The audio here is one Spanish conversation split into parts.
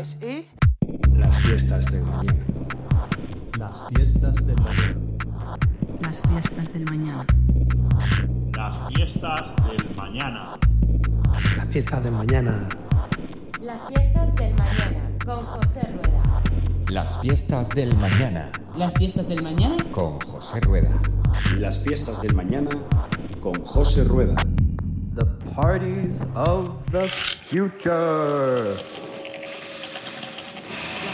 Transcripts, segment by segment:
es y... Las fiestas del mañana. Las fiestas del mañana. Las fiestas del mañana. Las fiestas del mañana. Las fiestas del mañana. Las fiestas del mañana con José Rueda. Las fiestas del mañana Las fiestas del mañana. con José Rueda. Las fiestas del mañana con José Rueda. The parties of the future.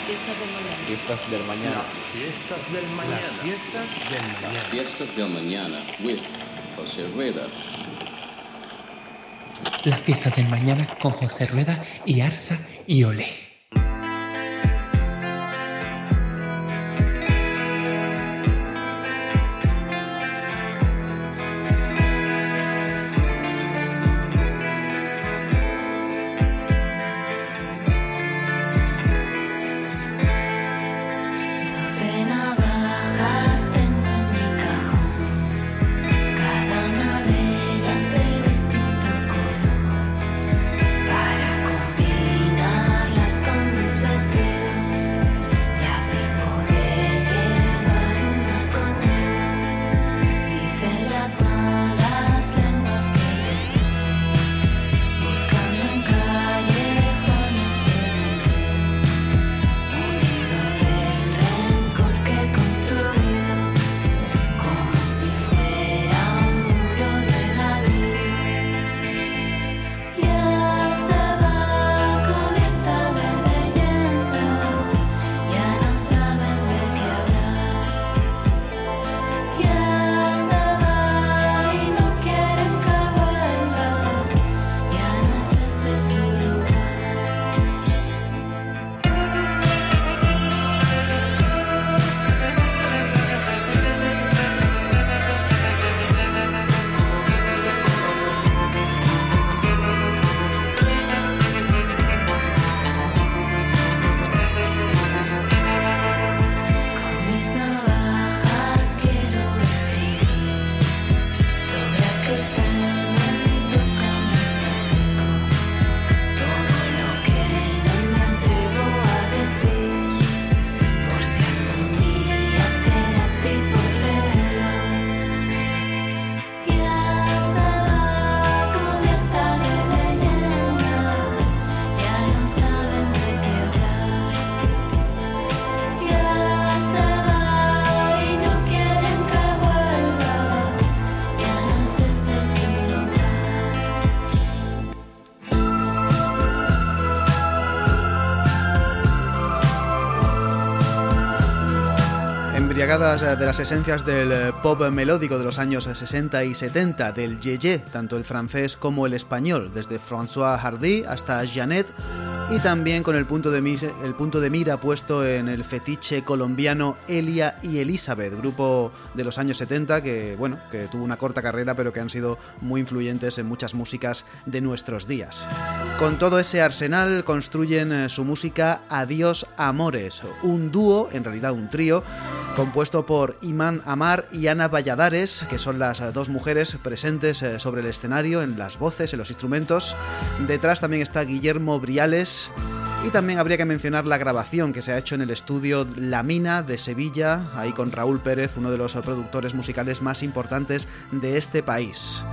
Las fiestas del mañana. Fiestas del mañana. Las fiestas del mañana. Las fiestas del mañana with José Rueda. Las fiestas del mañana con José Rueda y Arsa y Ole. Eh, de las esencias del eh, pop melódico de los años 60 y 70, del yeye, tanto el francés como el español, desde François Hardy hasta Jeannette, y también con el punto de, mis- el punto de mira puesto en el fetiche colombiano Elia y Elizabeth, grupo de los años 70 que, bueno, que tuvo una corta carrera pero que han sido muy influyentes en muchas músicas de nuestros días. Con todo ese arsenal construyen eh, su música Adiós Amores, un dúo, en realidad un trío, compuesto por Iman Amar y Ana Valladares, que son las eh, dos mujeres presentes eh, sobre el escenario, en las voces, en los instrumentos. Detrás también está Guillermo Briales. Y también habría que mencionar la grabación que se ha hecho en el estudio La Mina de Sevilla, ahí con Raúl Pérez, uno de los productores musicales más importantes de este país.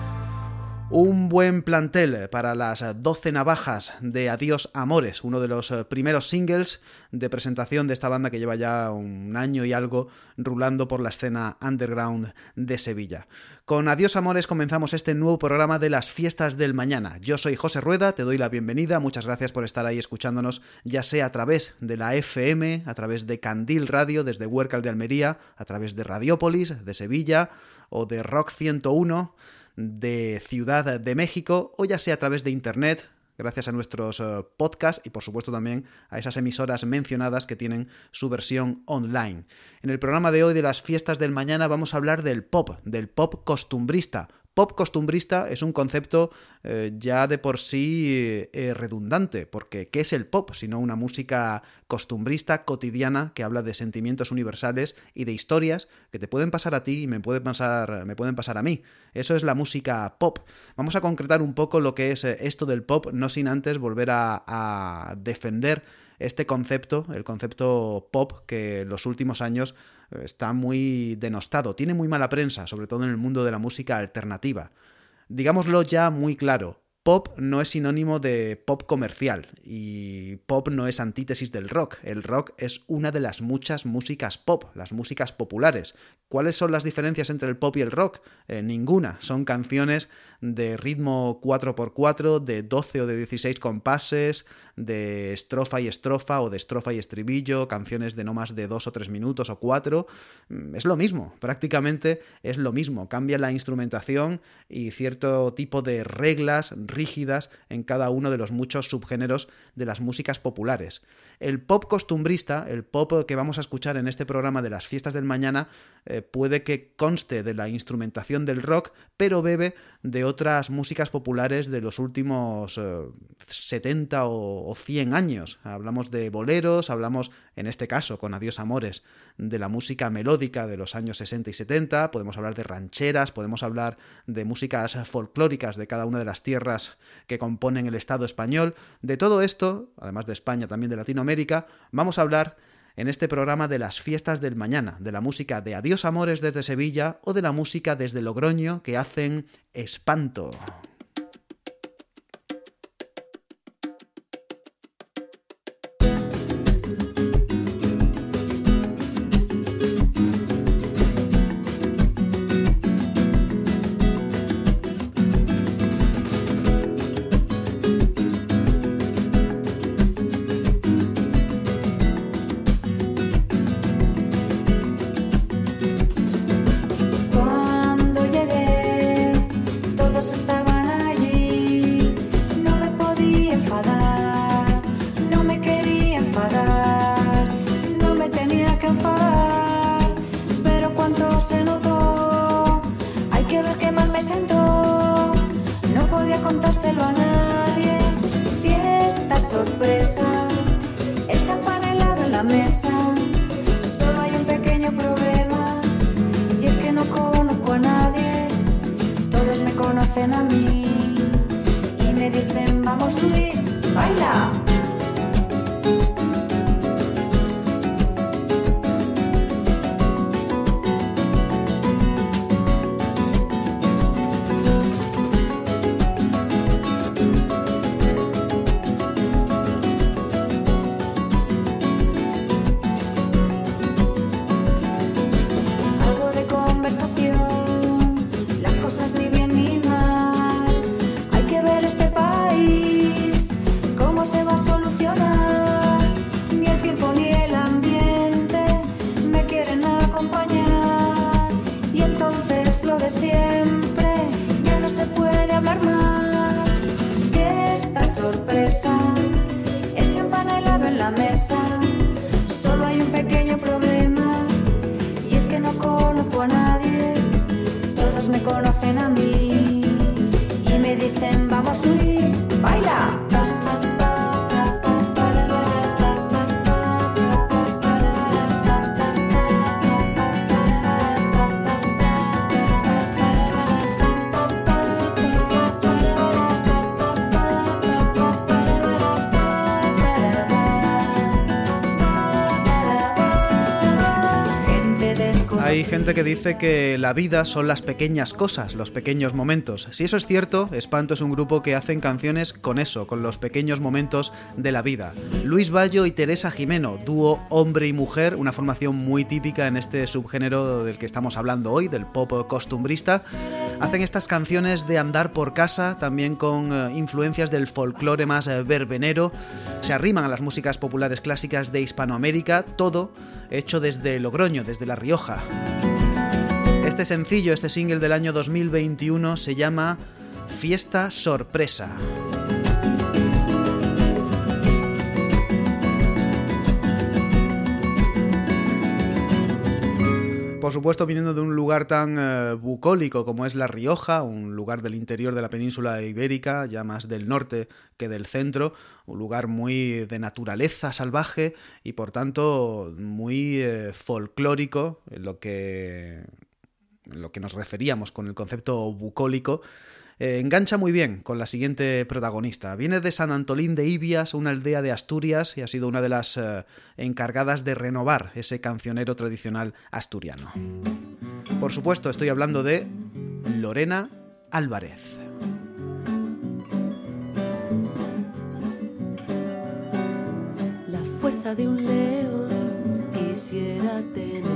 Un buen plantel para las 12 navajas de Adiós Amores, uno de los eh, primeros singles de presentación de esta banda que lleva ya un año y algo rulando por la escena underground de Sevilla. Con Adiós Amores comenzamos este nuevo programa de las fiestas del mañana. Yo soy José Rueda, te doy la bienvenida, muchas gracias por estar ahí escuchándonos, ya sea a través de la FM, a través de Candil Radio desde Huércal de Almería, a través de Radiópolis de Sevilla o de Rock 101 de Ciudad de México o ya sea a través de internet gracias a nuestros eh, podcasts y por supuesto también a esas emisoras mencionadas que tienen su versión online. En el programa de hoy de las fiestas del mañana vamos a hablar del pop, del pop costumbrista, Pop costumbrista es un concepto eh, ya de por sí eh, redundante, porque ¿qué es el pop sino una música costumbrista, cotidiana, que habla de sentimientos universales y de historias que te pueden pasar a ti y me pueden pasar, me pueden pasar a mí? Eso es la música pop. Vamos a concretar un poco lo que es eh, esto del pop, no sin antes volver a, defender este concepto, el concepto pop, que en los últimos años está muy denostado, tiene muy mala prensa, sobre todo en el mundo de la música alternativa. Digámoslo ya muy claro, Pop no es sinónimo de pop comercial y pop no es antítesis del rock. El rock es una de las muchas músicas pop, las músicas populares. ¿Cuáles son las diferencias entre el pop y el rock? Eh, ninguna. Son canciones de ritmo 4x4, de 12 o de 16 compases, de estrofa y estrofa o de estrofa y estribillo, canciones de no más de 2 o 3 minutos o 4. Mm, es lo mismo, prácticamente es lo mismo. Cambia la instrumentación y cierto tipo de reglas rígidas en cada uno de los muchos subgéneros de las músicas populares. El pop costumbrista, el pop que vamos a escuchar en este programa de las fiestas del mañana, eh, puede que conste de la instrumentación del rock, pero bebe de otras músicas populares de los últimos 70 eh, o, o 100 años. Hablamos de boleros, hablamos, en este caso, con Adiós Amores, de la música melódica de los años 60 y 70, podemos hablar de rancheras, podemos hablar de músicas folclóricas de cada una de las tierras que componen el Estado español. De todo esto, además de España, también de Latinoamérica, vamos a hablar en este programa de las fiestas del mañana, de la música de Adiós Amores desde Sevilla o de la música desde Logroño que hacen espanto. Contárselo a nadie. Fiesta sorpresa, el champán helado en la mesa. Solo hay un pequeño problema. Y es que no conozco a nadie, todos me conocen a mí y me dicen, vamos Luis, baila. Dice que la vida son las pequeñas cosas, los pequeños momentos. Si eso es cierto, Espanto es un grupo que hacen canciones con eso, con los pequeños momentos de la vida. Luis Bayo y Teresa Jimeno, dúo hombre y mujer, una formación muy típica en este subgénero del que estamos hablando hoy, del pop costumbrista, hacen estas canciones de andar por casa, también con eh, influencias del folclore más eh, verbenero, se arriman a las músicas populares clásicas de Hispanoamérica, todo hecho desde Logroño, desde La Rioja. Este sencillo, este single del año 2021 se llama Fiesta Sorpresa. Por supuesto, viniendo de un lugar tan eh, bucólico como es La Rioja, un lugar del interior de la península ibérica, ya más del norte que del centro, un lugar muy de naturaleza salvaje y por tanto muy eh, folclórico en lo que, lo que nos referíamos con el concepto bucólico. Eh, engancha muy bien con la siguiente protagonista. Viene de San Antolín de Ibias, una aldea de Asturias, y ha sido una de las eh, encargadas de renovar ese cancionero tradicional asturiano. Por supuesto, estoy hablando de Lorena Álvarez. La fuerza de un león quisiera tener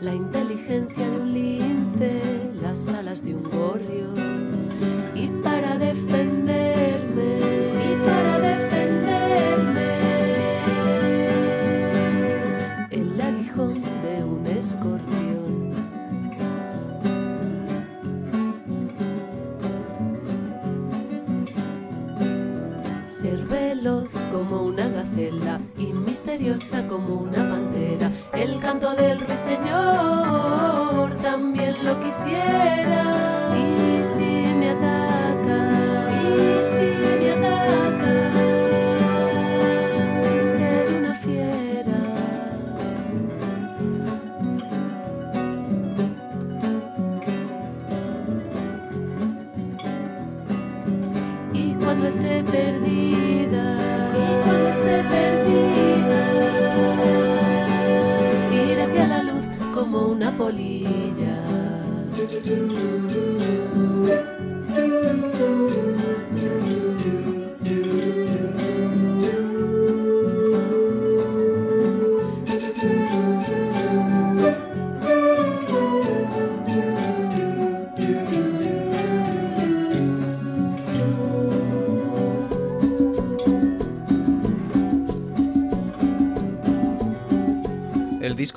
la inteligencia de un lince, las alas de un gorrión. Y para defenderme, y para defenderme, el aguijón de un escorpión. Ser veloz como una gacela y misteriosa como una pantera. Canto del ruiseñor también lo quisiera.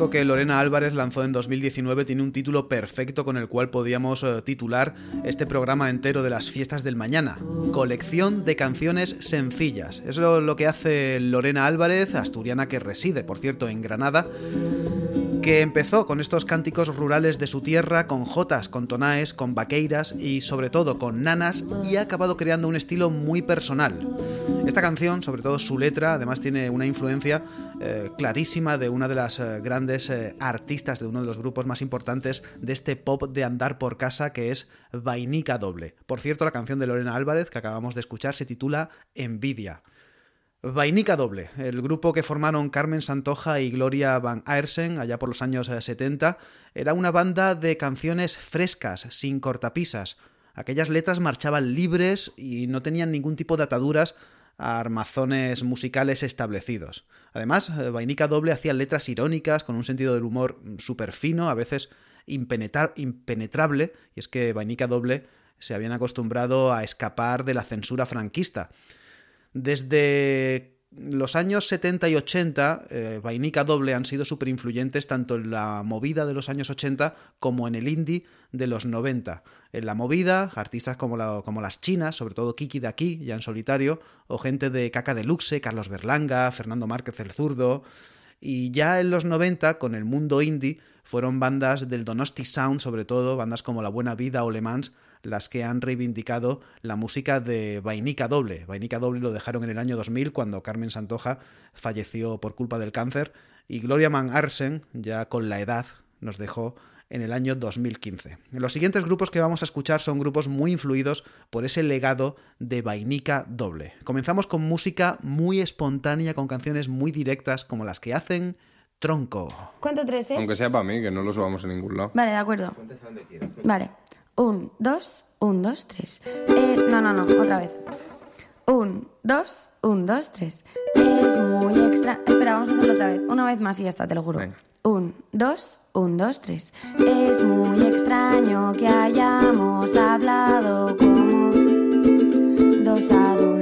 Disco que Lorena Álvarez lanzó en 2019 tiene un título perfecto con el cual podíamos eh, titular este programa entero de las fiestas del mañana. Colección de canciones sencillas. Es lo, lo que hace Lorena Álvarez, asturiana que reside, por cierto, en Granada que empezó con estos cánticos rurales de su tierra, con jotas, con tonaes, con vaqueiras y sobre todo con nanas y ha acabado creando un estilo muy personal. Esta canción, sobre todo su letra, además tiene una influencia eh, clarísima de una de las eh, grandes eh, artistas de uno de los grupos más importantes de este pop de andar por casa que es Vainica Doble. Por cierto, la canción de Lorena Álvarez que acabamos de escuchar se titula Envidia. Vainica Doble, el grupo que formaron Carmen Santoja y Gloria Van Aersen allá por los años eh, 70, era una banda de canciones frescas, sin cortapisas. Aquellas letras marchaban libres y no tenían ningún tipo de ataduras a armazones musicales establecidos. Además, eh, Vainica Doble hacía letras irónicas con un sentido del humor súper fino, a veces impenetra- impenetrable, y es que Vainica Doble se habían acostumbrado a escapar de la censura franquista. Desde los años 70 y 80, eh, Vainica Doble han sido súper influyentes tanto en la movida de los años 80 como en el indie de los 90. En la movida, artistas como, la- como las chinas, sobre todo Kiki de aquí, ya en solitario, o gente de Caca Deluxe, Carlos Berlanga, Fernando Márquez el Zurdo. Y ya en los 90, con el mundo indie, fueron bandas del Donosti Sound, sobre todo, bandas como La Buena Vida o Le Mans, las que han reivindicado la música de Vainica Doble. Vainica Doble lo dejaron en el año 2000 cuando Carmen Santoja falleció por culpa del cáncer y Gloria Van Arsen, ya con la edad, nos dejó en el año 2015. Los siguientes grupos que vamos a escuchar son grupos muy influidos por ese legado de Vainica Doble. Comenzamos con música muy espontánea, con canciones muy directas como las que hacen Tronco. ¿Cuánto tres, eh? Aunque sea para mí, que no lo subamos en ningún lado. Vale, de acuerdo. Vale. Un, dos, un, dos, tres. Eh, no, no, no, otra vez. Un, dos, un, dos, tres. Es muy extra. Espera, vamos a hacerlo otra vez. Una vez más y ya está, te lo juro. Un, dos, un, dos, tres. Es muy extraño que hayamos hablado como dos adultos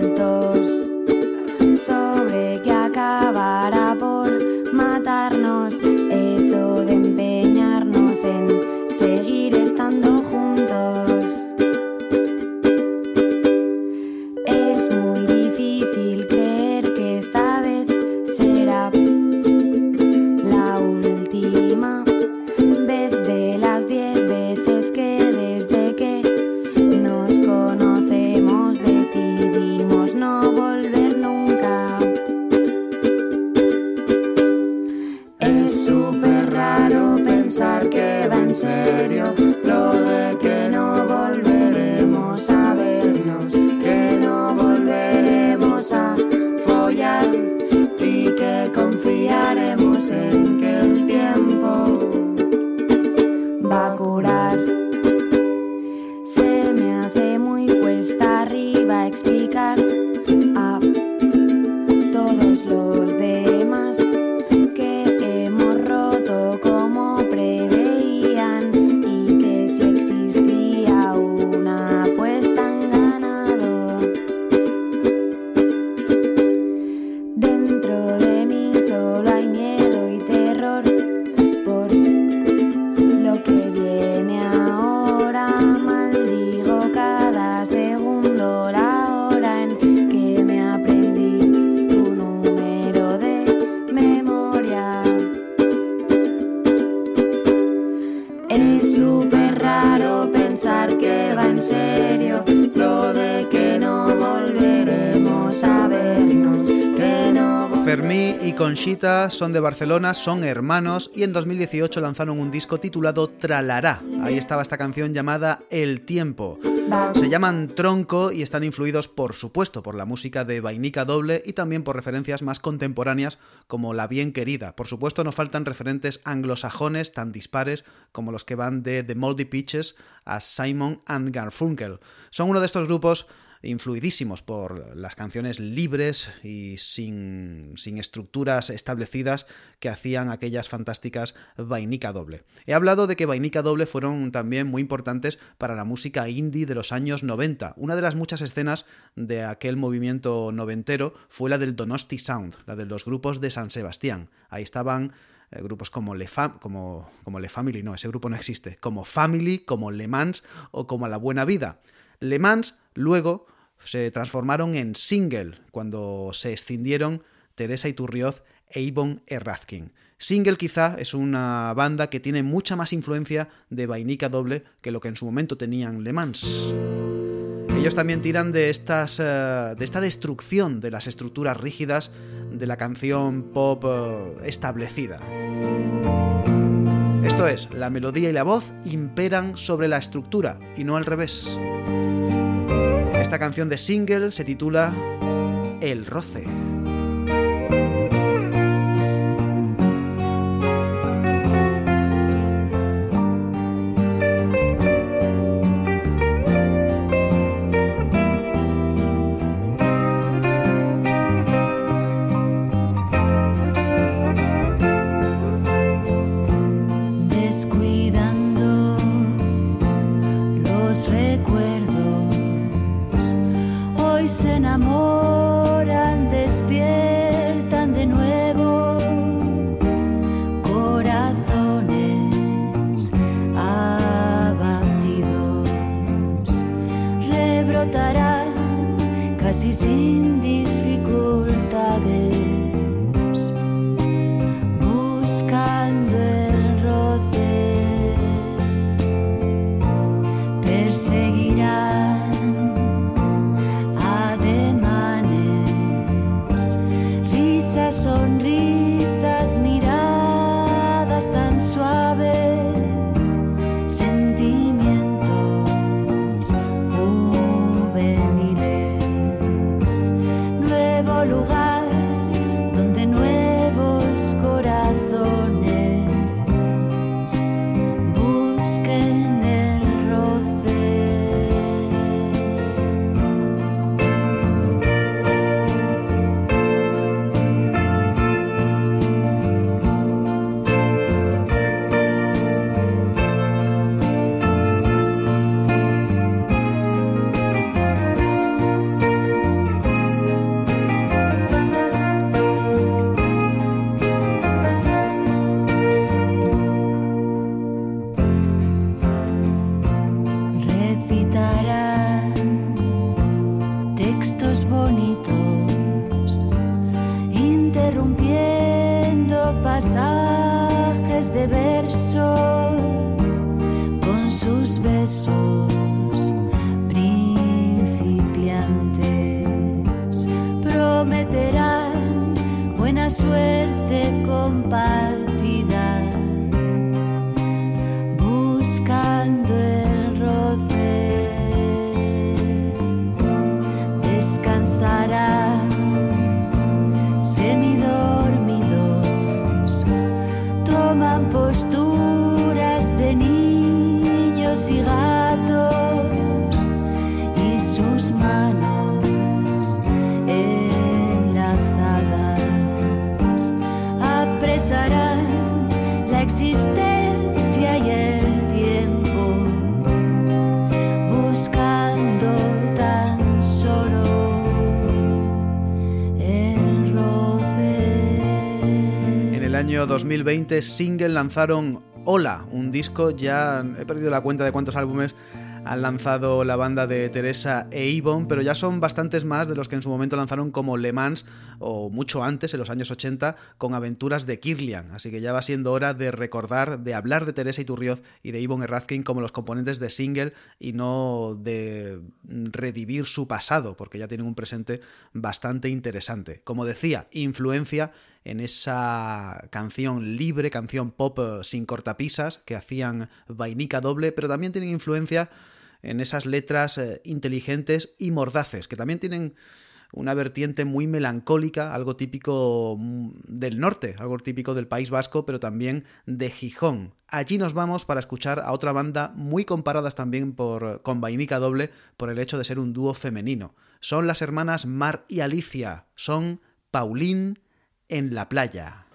son de Barcelona, son hermanos y en 2018 lanzaron un disco titulado Tralará. Ahí estaba esta canción llamada El Tiempo. Se llaman Tronco y están influidos, por supuesto, por la música de Vainica Doble y también por referencias más contemporáneas como La Bien Querida. Por supuesto, no faltan referentes anglosajones tan dispares como los que van de The Moldy Peaches a Simon and Garfunkel. Son uno de estos grupos influidísimos por las canciones libres y sin, sin, estructuras establecidas que hacían aquellas fantásticas Vainica Doble. He hablado de que Vainica Doble fueron también muy importantes para la música indie de los años 90. Una de las muchas escenas de aquel movimiento noventero fue la del Donosti Sound, la de los grupos de San Sebastián. Ahí estaban eh, grupos como Le, Fam como, como Le Family, no, ese grupo no existe, como Family, como Le Mans o como La Buena Vida. Le Mans luego se transformaron en single cuando se escindieron Teresa Iturrioz e Yvonne Errazkin. Single quizá es una banda que tiene mucha más influencia de Vainica Doble que lo que en su momento tenían Le Mans. Ellos también tiran de, estas, eh, de esta destrucción de las estructuras rígidas de la canción pop eh, establecida. Esto es, la melodía y la voz imperan sobre la estructura y no al revés. Esta canción de single se titula El roce. Año 2020 Single lanzaron Hola, un disco, ya he perdido la cuenta de cuántos álbumes han lanzado la banda de Teresa e Yvonne, pero ya son bastantes más de los que en su momento lanzaron como Le Mans o mucho antes, en los años 80, con Aventuras de Kirlian. Así que ya va siendo hora de recordar, de hablar de Teresa Iturrioz y de Yvonne Errazkin como los componentes de single y no de redivir su pasado, porque ya tienen un presente bastante interesante. Como decía, influencia en esa canción libre, canción pop eh, sin cortapisas que hacían Vainica Doble, pero también tienen influencia en esas letras eh, inteligentes y mordaces, que también tienen una vertiente muy melancólica, algo típico mm, del norte, algo típico del País Vasco, pero también de Gijón. Allí nos vamos para escuchar a otra banda muy comparadas también por, con Vainica Doble por el hecho de ser un dúo femenino. Son las hermanas Mar y Alicia, son Paulín en la playa.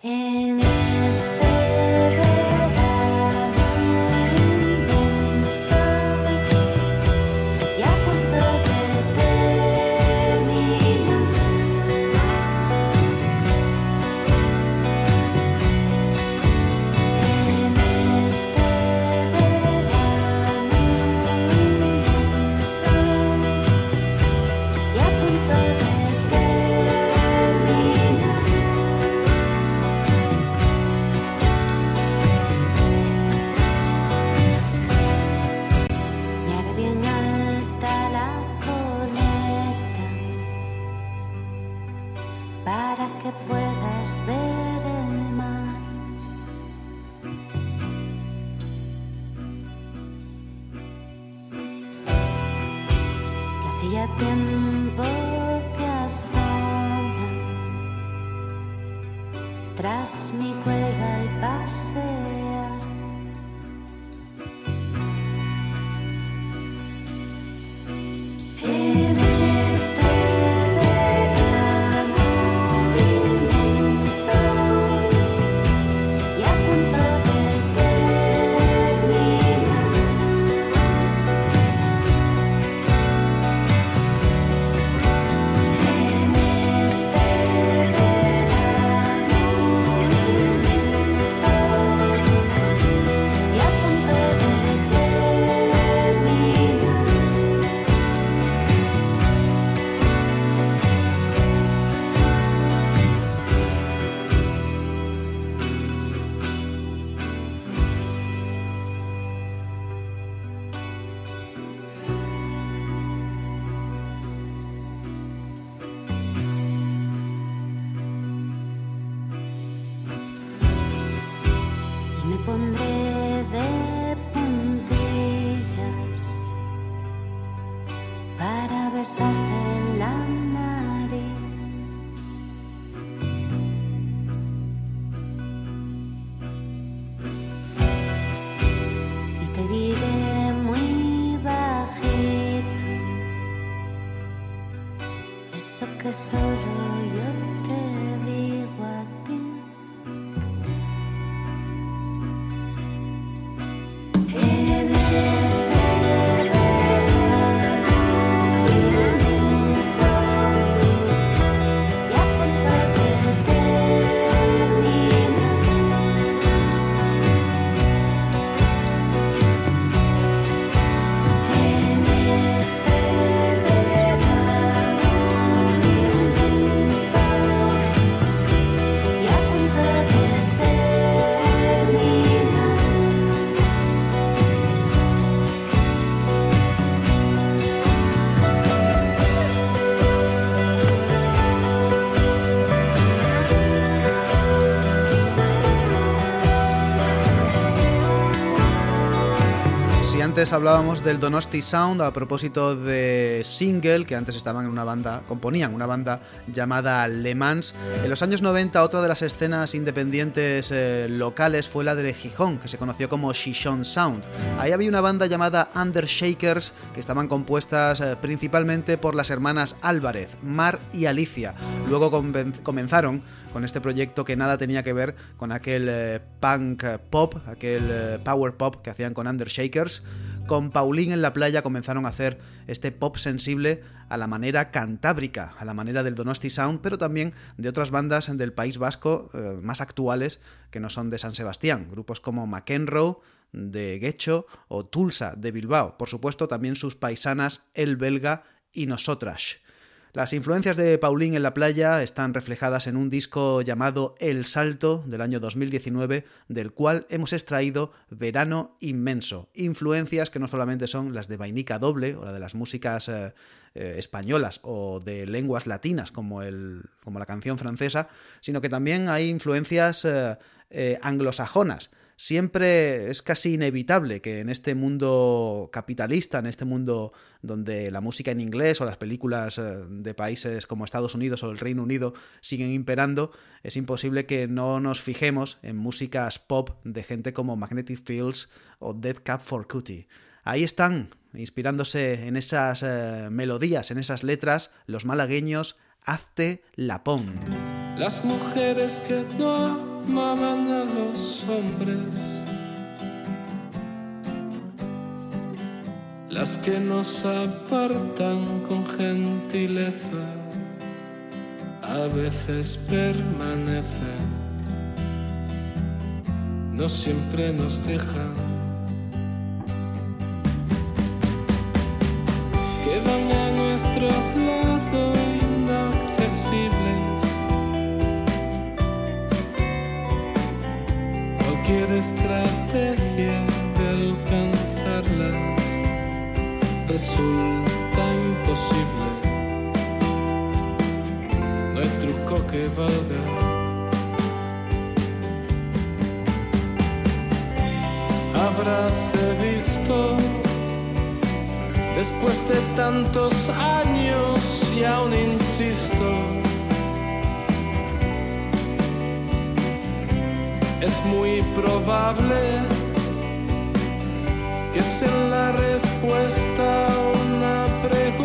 pondré antes hablábamos del Donosti Sound a propósito de Single, que antes estaban en una banda, componían una banda llamada Le Mans. En los años 90 otra de las escenas independientes eh, locales fue la de Gijón, que se conoció como Shishon Sound. Ahí había una banda llamada Undershakers, que estaban compuestas eh, principalmente por las hermanas Álvarez, Mar y Alicia. Luego comenzaron con este proyecto que nada tenía que ver con aquel eh, punk pop, aquel power pop que hacían con Undershakers. Con Paulín en la playa comenzaron a hacer este pop sensible a la manera cantábrica, a la manera del Donosti Sound, pero también de otras bandas del País Vasco eh, más actuales que no son de San Sebastián, grupos como McEnroe, de Guecho o Tulsa de Bilbao. Por supuesto, también sus paisanas El Belga y Nosotras. Las influencias de Pauline en la playa están reflejadas en un disco llamado El Salto del año 2019, del cual hemos extraído Verano Inmenso. Influencias que no solamente son las de Vainica Doble o la de las músicas eh, eh, españolas o de lenguas latinas como, el, como la canción francesa, sino que también hay influencias eh, anglosajonas siempre es casi inevitable que en este mundo capitalista, en este mundo donde la música en inglés o las películas eh, de países como Estados Unidos o el Reino Unido siguen imperando, es imposible que no nos fijemos en músicas pop de gente como Magnetic Fields o Dead Cap for Cutie. Ahí están, inspirándose en esas eh, melodías, en esas letras, los malagueños Hazte Lapón. Las mujeres que no amaban a los hombres, las que nos apartan con gentileza, a veces permanecen, no siempre nos dejan. Quedan a nuestro Cualquier estrategia de alcanzarlas resulta imposible. No hay truco que valga. Habráse visto después de tantos años y aún insisto. Es muy probable que sea la respuesta a una pregunta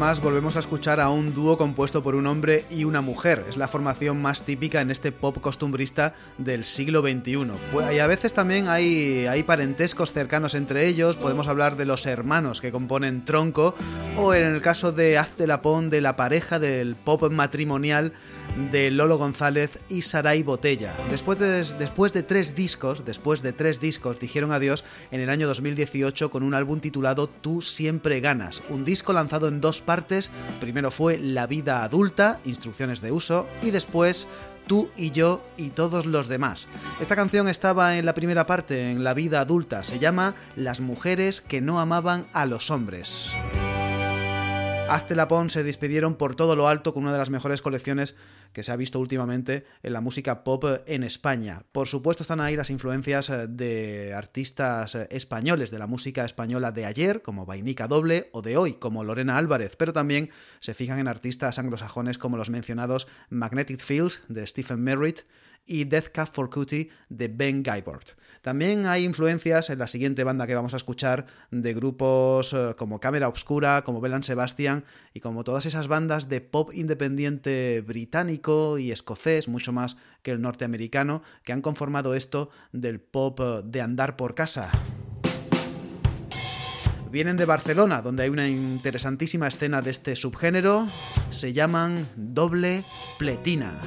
más volvemos a escuchar a un dúo compuesto por un hombre y una mujer. Es la formación más típica en este pop costumbrista del siglo XXI. Pues- Y a veces también hay, hay parentescos cercanos entre ellos. Podemos hablar de los hermanos que componen Tronco o en el caso de Hazte la Pon de la pareja del pop matrimonial de Lolo González y Saray Botella. Después de, después de tres discos, después de tres discos, dijeron adiós en el año 2018 con un álbum titulado Tú siempre ganas, un disco lanzado en dos partes. Primero fue La vida adulta, instrucciones de uso, y después Tú y yo y todos los demás. Esta canción estaba en la primera parte, en La vida adulta. Se llama Las mujeres que no amaban a los hombres. Hazte la Pon se despidieron por todo lo alto con una de las mejores colecciones que se ha visto últimamente en la música pop en España. Por supuesto están ahí las influencias eh, de artistas eh, españoles de la música española de ayer, como Vainica Doble, o de hoy, como Lorena Álvarez, pero también se fijan en artistas anglosajones como los mencionados Magnetic Fields de Stephen Merritt, y Death Cab for Cutie de Ben Guybord. También hay influencias en la siguiente banda que vamos a escuchar de grupos eh, como Cámara Obscura, como Belan Sebastian y como todas esas bandas de pop independiente británico y escocés, mucho más que el norteamericano, que han conformado esto del pop eh, de andar por casa. Vienen de Barcelona, donde hay una interesantísima escena de este subgénero. Se llaman Doble Pletina.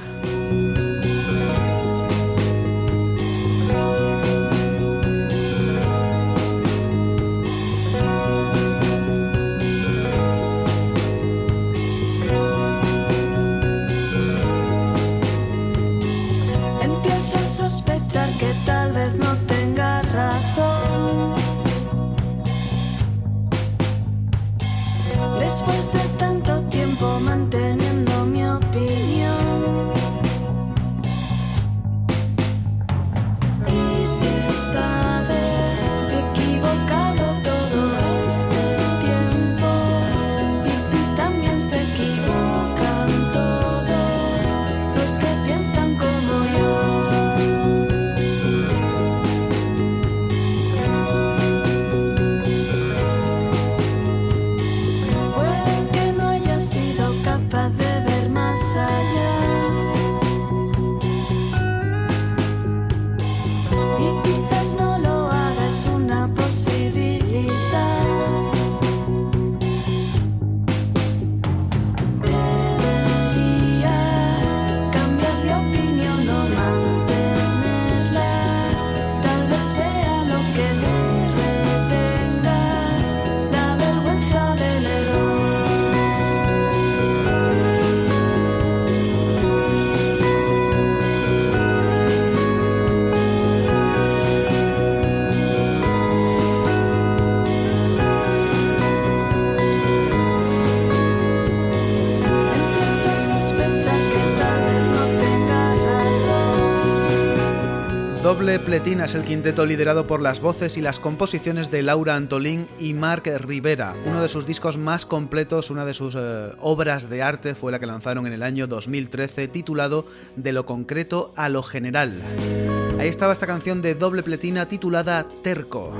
Pletina es el quinteto liderado por las voces y las composiciones de Laura Antolín y Marc Rivera. Uno de sus discos más completos, una de sus eh, obras de arte fue la que lanzaron en el año 2013 titulado De lo concreto a lo general. Ahí estaba esta canción de doble pletina titulada Terco.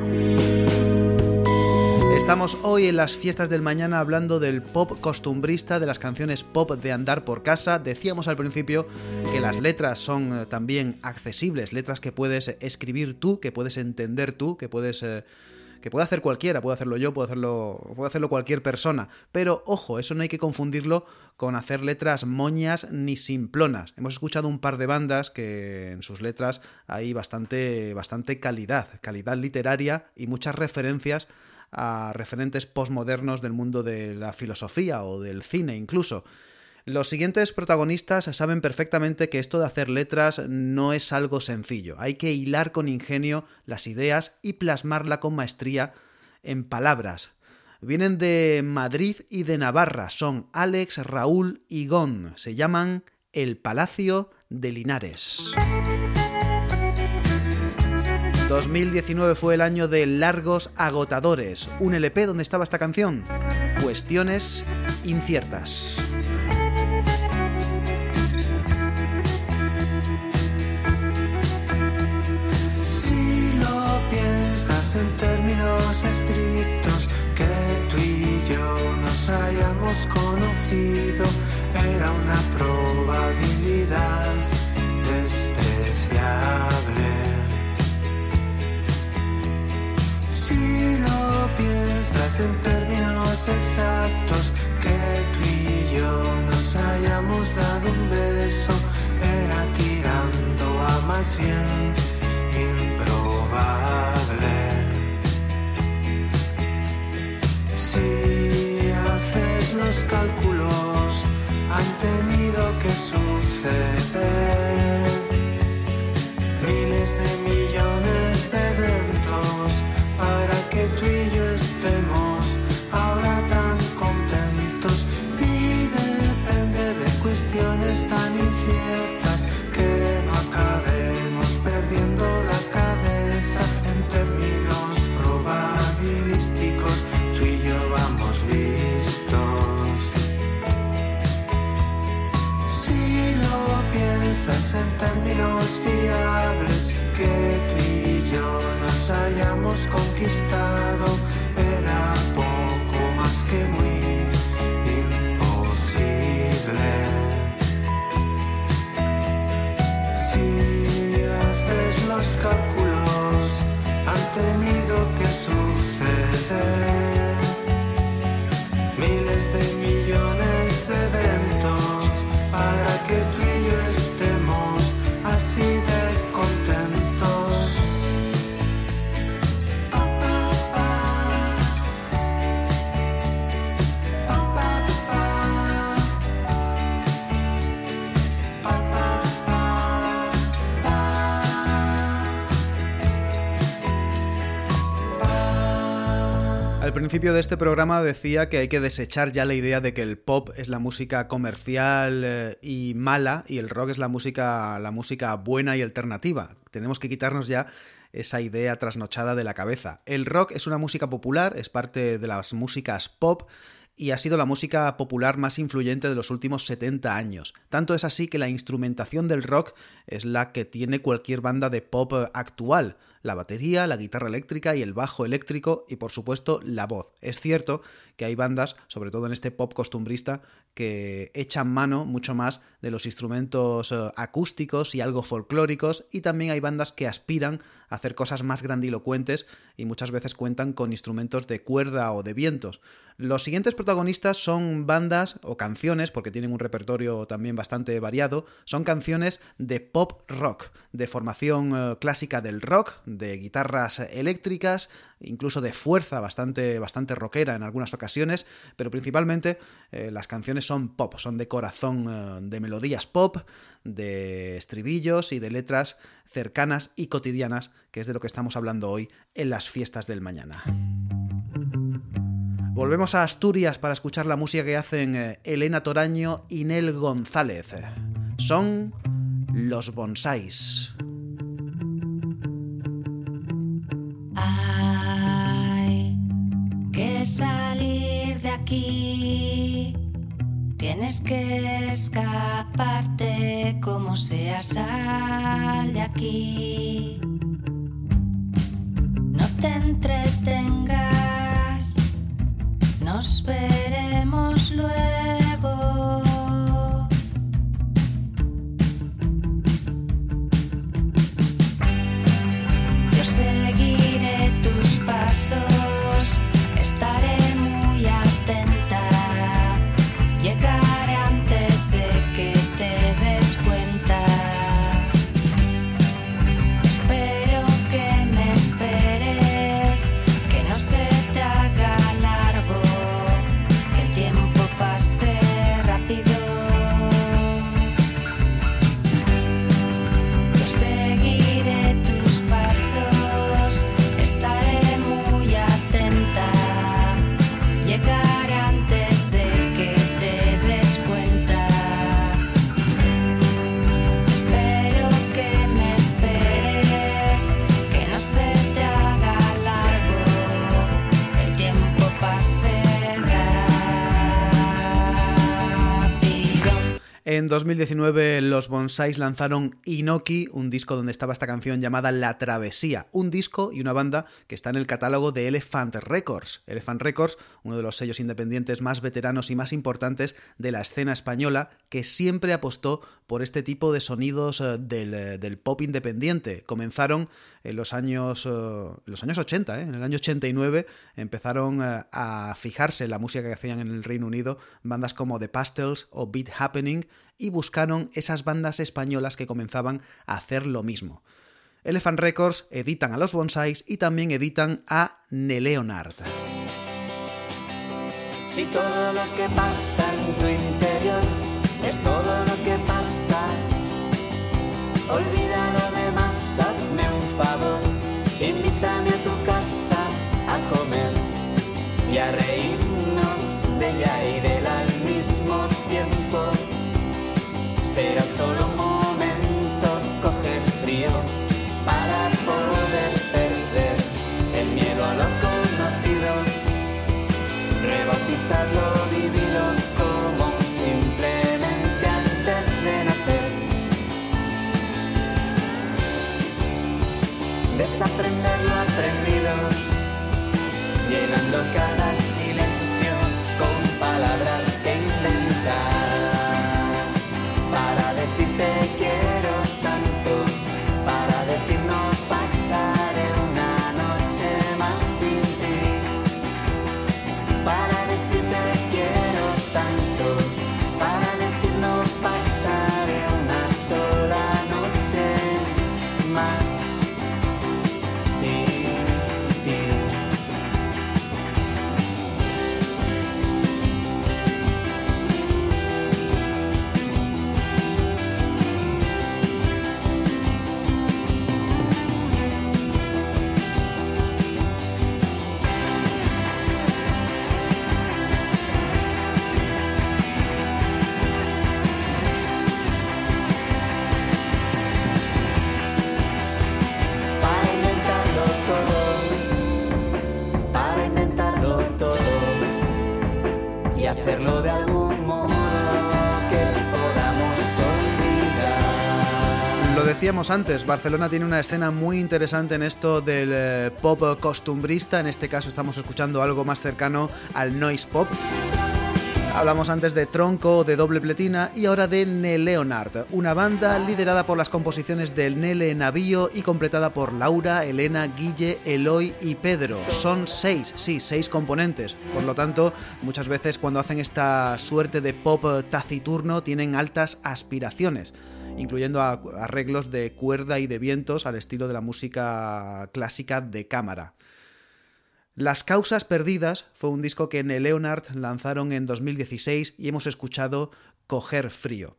Estamos hoy en las fiestas del mañana hablando del pop costumbrista, de las canciones pop de andar por casa. Decíamos al principio que las letras son eh, también accesibles, letras que puedes escribir tú, que puedes entender tú, que puedes... Eh, que puede hacer cualquiera, puede hacerlo yo, puede hacerlo, puede hacerlo cualquier persona. Pero ojo, eso no hay que confundirlo con hacer letras moñas ni simplonas. Hemos escuchado un par de bandas que en sus letras hay bastante, bastante calidad, calidad literaria y muchas referencias a referentes postmodernos del mundo de la filosofía o del cine incluso. Los siguientes protagonistas saben perfectamente que esto de hacer letras no es algo sencillo. Hay que hilar con ingenio las ideas y plasmarla con maestría en palabras. Vienen de Madrid y de Navarra. Son Alex, Raúl y Gon. Se llaman El Palacio de Linares. 2019 fue el año de Largos Agotadores, un LP donde estaba esta canción, Cuestiones Inciertas. Si lo piensas en términos principio de este programa decía que hay que desechar ya la idea de que el pop es la música comercial eh, y mala y el rock es la música, la música buena y alternativa. Tenemos que quitarnos ya esa idea trasnochada de la cabeza. El rock es una música popular, es parte de las músicas pop y ha sido la música popular más influyente de los últimos 70 años. Tanto es así que la instrumentación del rock es la que tiene cualquier banda de pop actual. La batería, la guitarra eléctrica y el bajo eléctrico y por supuesto la voz. Es cierto que hay bandas, sobre todo en este pop costumbrista, que echan mano mucho más de los instrumentos eh, acústicos y algo folclóricos y también hay bandas que aspiran a hacer cosas más grandilocuentes y muchas veces cuentan con instrumentos de cuerda o de vientos. Los siguientes protagonistas son bandas o canciones, porque tienen un repertorio también bastante variado, son canciones de pop rock, de formación eh, clásica del rock, de guitarras eléctricas, incluso de fuerza bastante, bastante rockera en algunas ocasiones, pero principalmente eh, las canciones son pop, son de corazón, eh, de melodías pop, de estribillos y de letras cercanas y cotidianas, que es de lo que estamos hablando hoy en las fiestas del mañana. Volvemos a Asturias para escuchar la música que hacen eh, Elena Toraño y Nel González. Son los bonsáis. Aquí. Tienes que escaparte como sea, sal de aquí. No te entretengas, nos veremos En 2019 los Bonsáis lanzaron Inoki, un disco donde estaba esta canción llamada La Travesía, un disco y una banda que está en el catálogo de Elephant Records. Elephant Records, uno de los sellos independientes más veteranos y más importantes de la escena española, que siempre apostó por este tipo de sonidos eh, del, eh, del pop independiente. Comenzaron en los años, eh, los años 80, ¿eh? en el año 89 empezaron eh, a fijarse en la música que hacían en el Reino Unido bandas como The Pastels o Beat Happening y buscaron esas bandas españolas que comenzaban a hacer lo mismo. Elephant Records editan a los Bonsáis y también editan a Neleonard. Si todo lo que pasa en tu interior es todo lo que pasa, olvida reírnos de ella y de él al mismo tiempo. Será solo momento coger frío para poder perder el miedo a lo conocido rebautizar hacerlo de algún modo que podamos olvidar. Lo decíamos antes, Barcelona tiene una escena muy interesante en esto del eh, pop costumbrista, en este caso estamos escuchando algo más cercano al noise pop. Hablamos antes de Tronco, de Doble Pletina y ahora de Neleonard, una banda liderada por las composiciones del Nele Navío y completada por Laura, Elena, Guille, Eloy y Pedro. Son seis, sí, seis componentes. Por lo tanto, muchas veces cuando hacen esta suerte de pop taciturno tienen altas aspiraciones incluyendo arreglos de cuerda y de vientos al estilo de la música clásica de cámara. Las Causas Perdidas fue un disco que en el Leonard lanzaron en 2016 y hemos escuchado Coger Frío.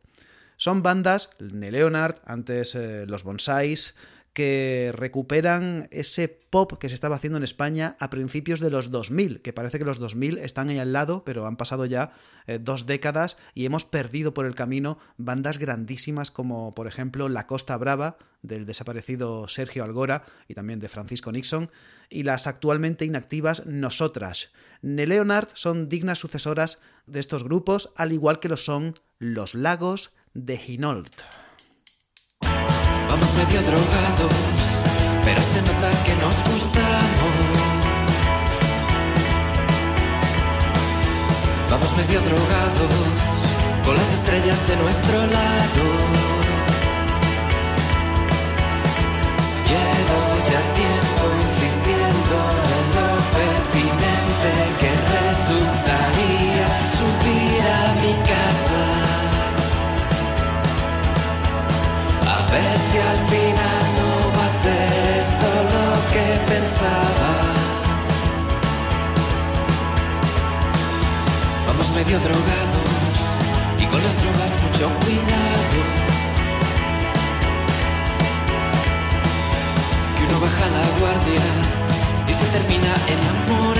Son bandas, Leonard, antes eh, los Bonsais, que recuperan ese pop que se estaba haciendo en España a principios de los 2000, que parece que los 2000 están ahí al lado, pero han pasado ya eh, dos décadas y hemos perdido por el camino bandas grandísimas como por ejemplo La Costa Brava del desaparecido Sergio Algora y también de Francisco Nixon y las actualmente inactivas Nosotras. Leonard son dignas sucesoras de estos grupos, al igual que lo son Los Lagos de Ginold. Vamos medio drogados, pero se nota que nos gustamos. Vamos medio drogados, con las estrellas de nuestro lado. Medio drogados y con las drogas mucho cuidado. Que uno baja la guardia y se termina enamorando.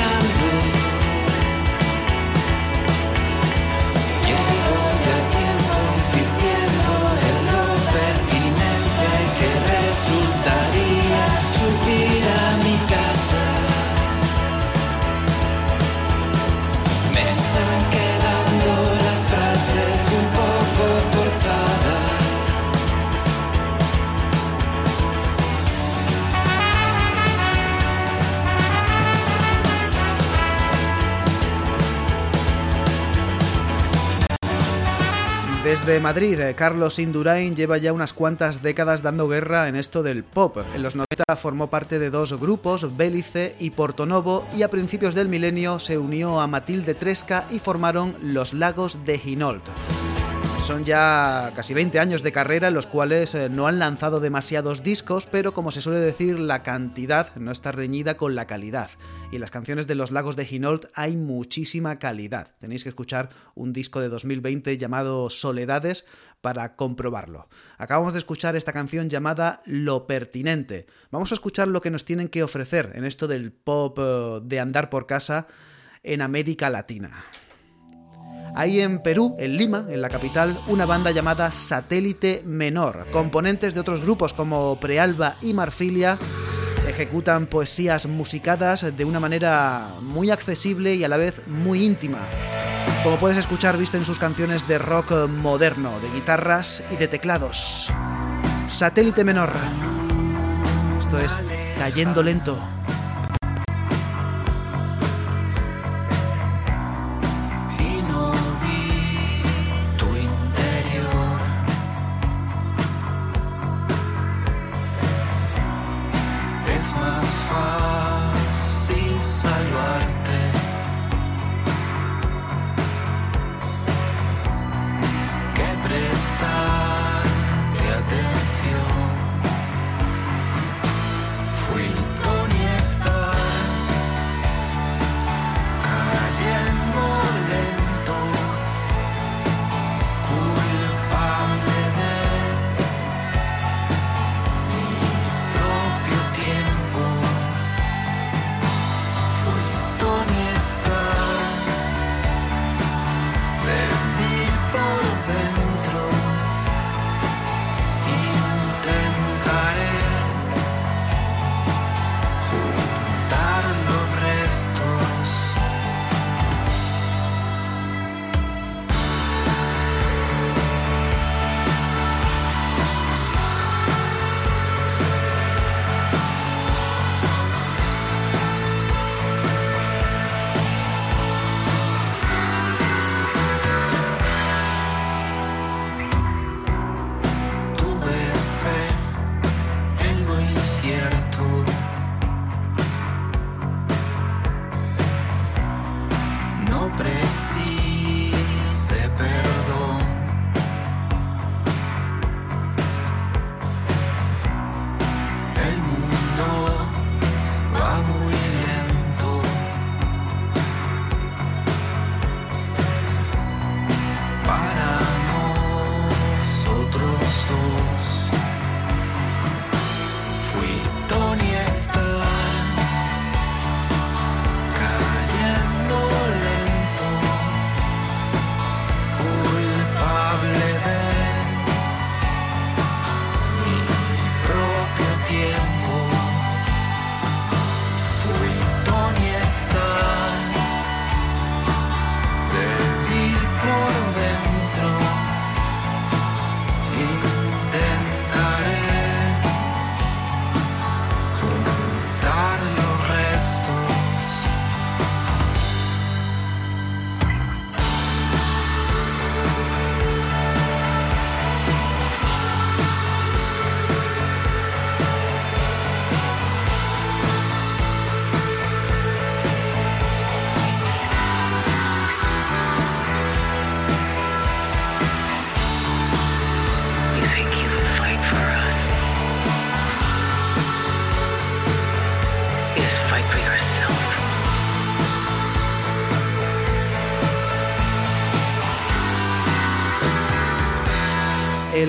Desde Madrid, eh, Carlos Indurain lleva ya unas cuantas décadas dando guerra en esto del pop. En los 90 formó parte de dos grupos, Bélice y Portonovo, y a principios del milenio se unió a Matilde Tresca y formaron Los Lagos de Ginold. Son ya casi 20 años de carrera en los cuales eh, no han lanzado demasiados discos, pero como se suele decir, la cantidad no está reñida con la calidad. Y en las canciones de Los Lagos de Ginold hay muchísima calidad. Tenéis que escuchar un disco de 2020 llamado Soledades para comprobarlo. Acabamos de escuchar esta canción llamada Lo Pertinente. Vamos a escuchar lo que nos tienen que ofrecer en esto del pop eh, de andar por casa en América Latina. Hay en Perú, en Lima, en la capital, una banda llamada Satélite Menor. Componentes de otros grupos como Prealba y Marfilia ejecutan poesías musicadas de una manera muy accesible y a la vez muy íntima. Como puedes escuchar, visten sus canciones de rock moderno, de guitarras y de teclados. Satélite Menor. Esto es Cayendo Lento.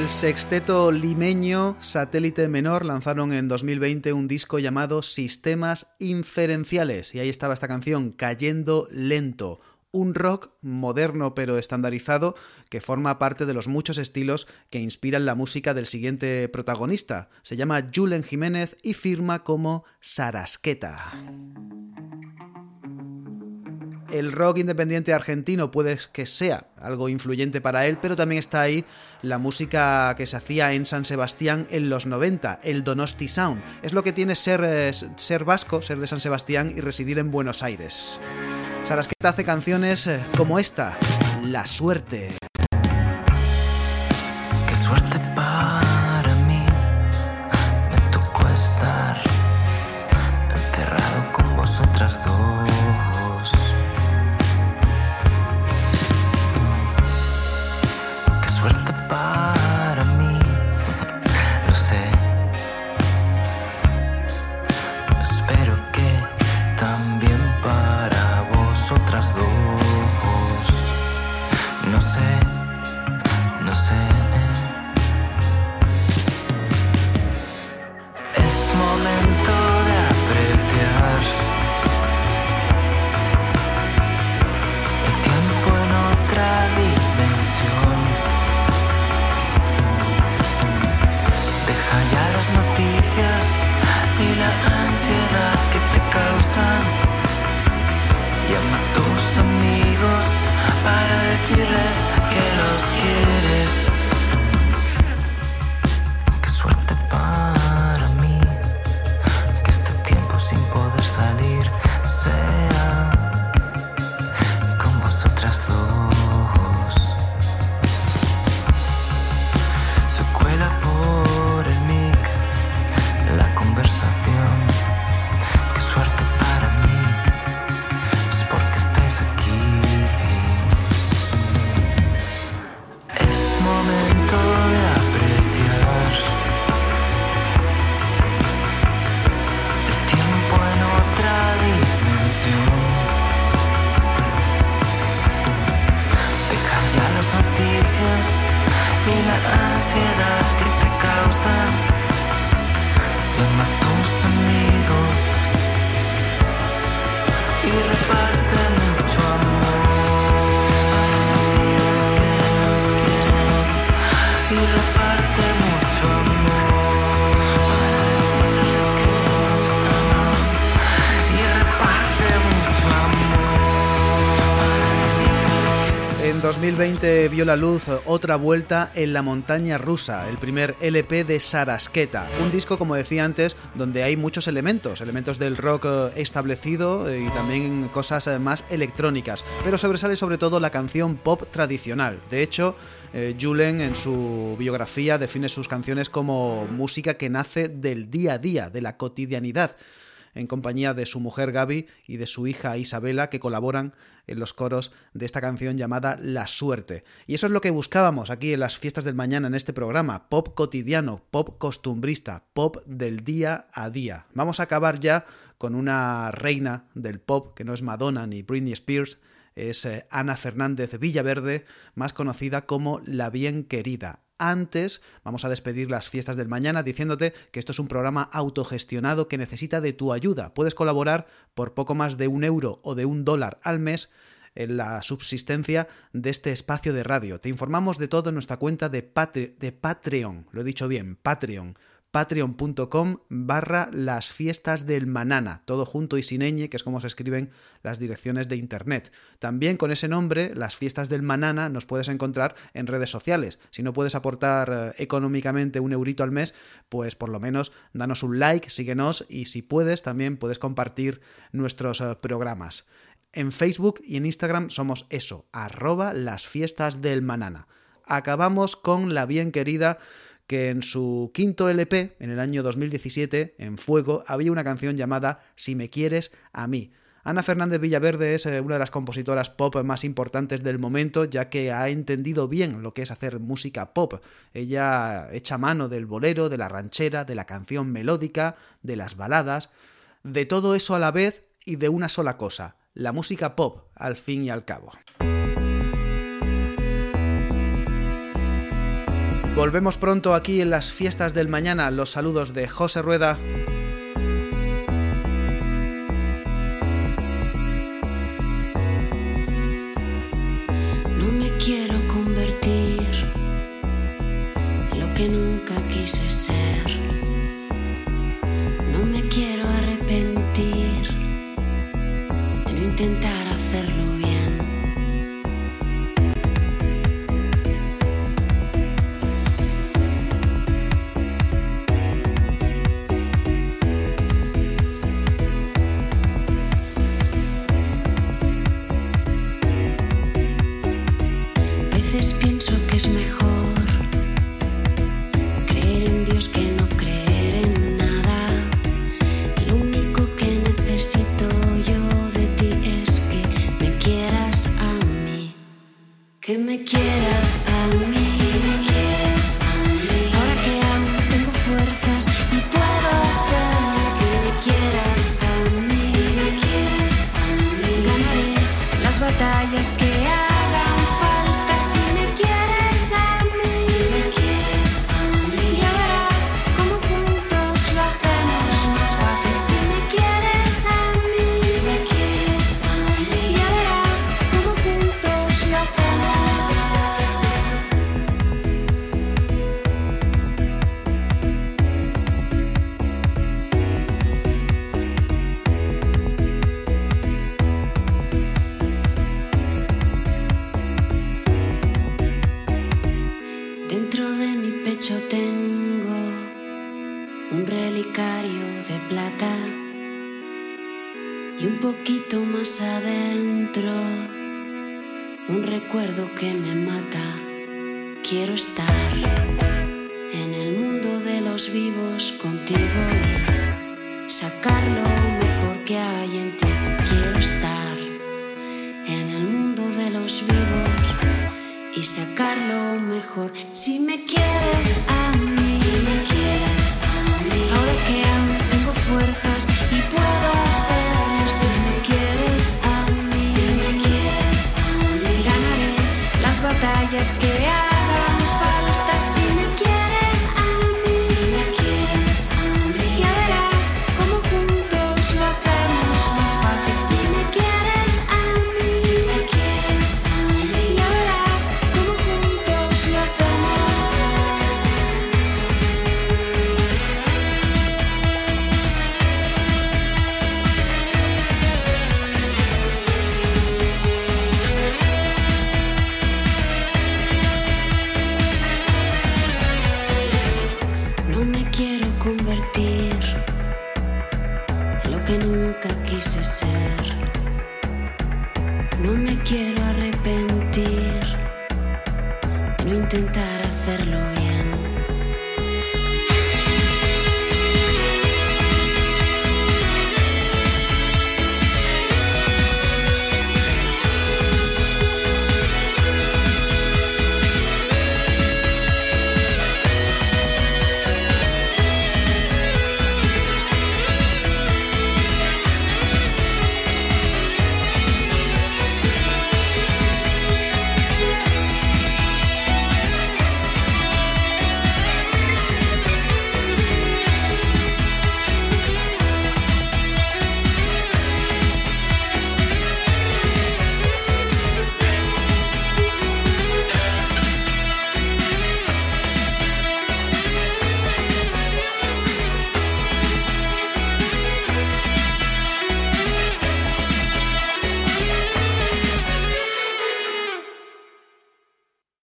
El sexteto limeño Satélite Menor lanzaron en 2020 un disco llamado Sistemas Inferenciales y ahí estaba esta canción Cayendo Lento, un rock moderno pero estandarizado que forma parte de los muchos estilos que inspiran la música del siguiente protagonista. Se llama Julen Jiménez y firma como Sarasqueta. El rock independiente argentino puede que sea algo influyente para él, pero también está ahí la música que se hacía en San Sebastián en los 90, el Donosti Sound. Es lo que tiene ser, eh, ser vasco, ser de San Sebastián y residir en Buenos Aires. Sarasqueta hace canciones eh, como esta, La Suerte. 2020 vio la luz otra vuelta en la montaña rusa, el primer LP de Sarasqueta, un disco como decía antes donde hay muchos elementos, elementos del rock eh, establecido eh, y también cosas eh, más electrónicas, pero sobresale sobre todo la canción pop tradicional. De hecho, eh, Julen en su biografía define sus canciones como música que nace del día a día, de la cotidianidad. En compañía de su mujer Gaby y de su hija Isabela, que colaboran en los coros de esta canción llamada La Suerte. Y eso es lo que buscábamos aquí en las fiestas del mañana en este programa, pop cotidiano, pop costumbrista, pop del día a día. Vamos a acabar ya con una reina del pop que no es Madonna ni Britney Spears, es eh, Ana Fernández Villaverde, más conocida como La Bien Querida. Antes vamos a despedir las fiestas del mañana diciéndote que esto es un programa autogestionado que necesita de tu ayuda. Puedes colaborar por poco más de un euro o de un dólar al mes en la subsistencia de este espacio de radio. Te informamos de todo en nuestra cuenta de, de Patreon. Lo he dicho bien, Patreon patreon.com barra las fiestas del manana, todo junto y sin ñ, que es como se escriben las direcciones de internet. También con ese nombre, las fiestas del manana, nos puedes encontrar en redes sociales. Si no puedes aportar eh, económicamente un eurito al mes, pues por lo menos danos un like, síguenos y si puedes también puedes compartir nuestros eh, programas. En Facebook y en Instagram somos eso, arroba las fiestas del manana. Acabamos con la bien querida que en su quinto LP, en el año 2017, en Fuego, había una canción llamada Si me quieres a mí. Ana Fernández Villaverde es eh, una de las compositoras pop más importantes del momento, ya que ha entendido bien lo que es hacer música pop. Ella echa mano del bolero, de la ranchera, de la canción melódica, de las baladas, de todo eso a la vez y de una sola cosa, la música pop, al fin y al cabo. Volvemos pronto aquí en las fiestas del mañana. Los saludos de José Rueda.